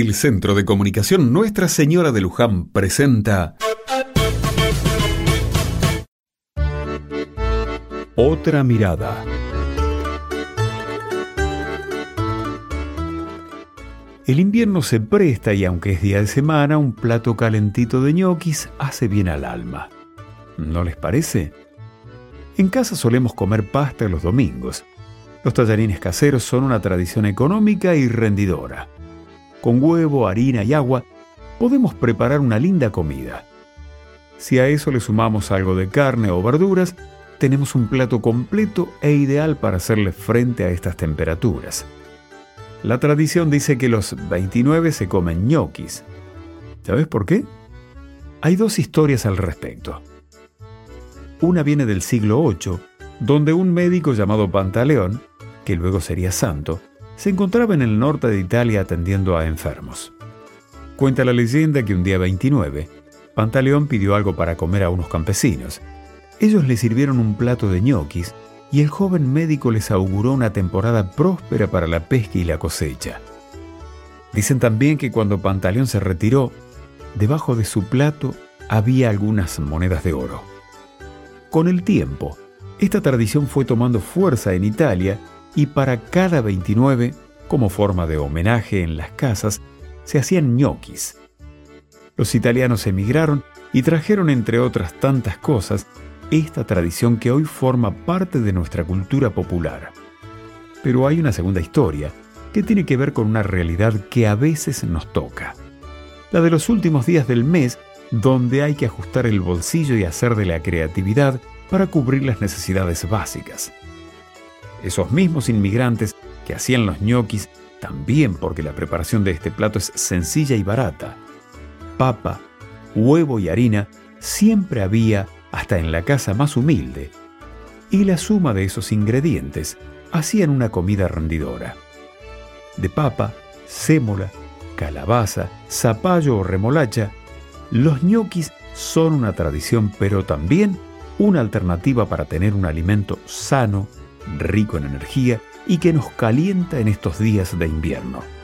El Centro de Comunicación Nuestra Señora de Luján presenta Otra mirada. El invierno se presta y aunque es día de semana, un plato calentito de ñoquis hace bien al alma. ¿No les parece? En casa solemos comer pasta los domingos. Los tallarines caseros son una tradición económica y rendidora. Con huevo, harina y agua podemos preparar una linda comida. Si a eso le sumamos algo de carne o verduras, tenemos un plato completo e ideal para hacerle frente a estas temperaturas. La tradición dice que los 29 se comen ñoquis. ¿Sabes por qué? Hay dos historias al respecto. Una viene del siglo VIII, donde un médico llamado Pantaleón, que luego sería santo, se encontraba en el norte de Italia atendiendo a enfermos. Cuenta la leyenda que un día 29, Pantaleón pidió algo para comer a unos campesinos. Ellos le sirvieron un plato de ñoquis y el joven médico les auguró una temporada próspera para la pesca y la cosecha. Dicen también que cuando Pantaleón se retiró, debajo de su plato había algunas monedas de oro. Con el tiempo, esta tradición fue tomando fuerza en Italia y para cada 29, como forma de homenaje en las casas, se hacían ñoquis. Los italianos emigraron y trajeron, entre otras tantas cosas, esta tradición que hoy forma parte de nuestra cultura popular. Pero hay una segunda historia que tiene que ver con una realidad que a veces nos toca. La de los últimos días del mes donde hay que ajustar el bolsillo y hacer de la creatividad para cubrir las necesidades básicas. Esos mismos inmigrantes que hacían los ñoquis también porque la preparación de este plato es sencilla y barata. Papa, huevo y harina siempre había hasta en la casa más humilde, y la suma de esos ingredientes hacían una comida rendidora. De papa, sémola, calabaza, zapallo o remolacha, los ñoquis son una tradición, pero también una alternativa para tener un alimento sano, rico en energía y que nos calienta en estos días de invierno.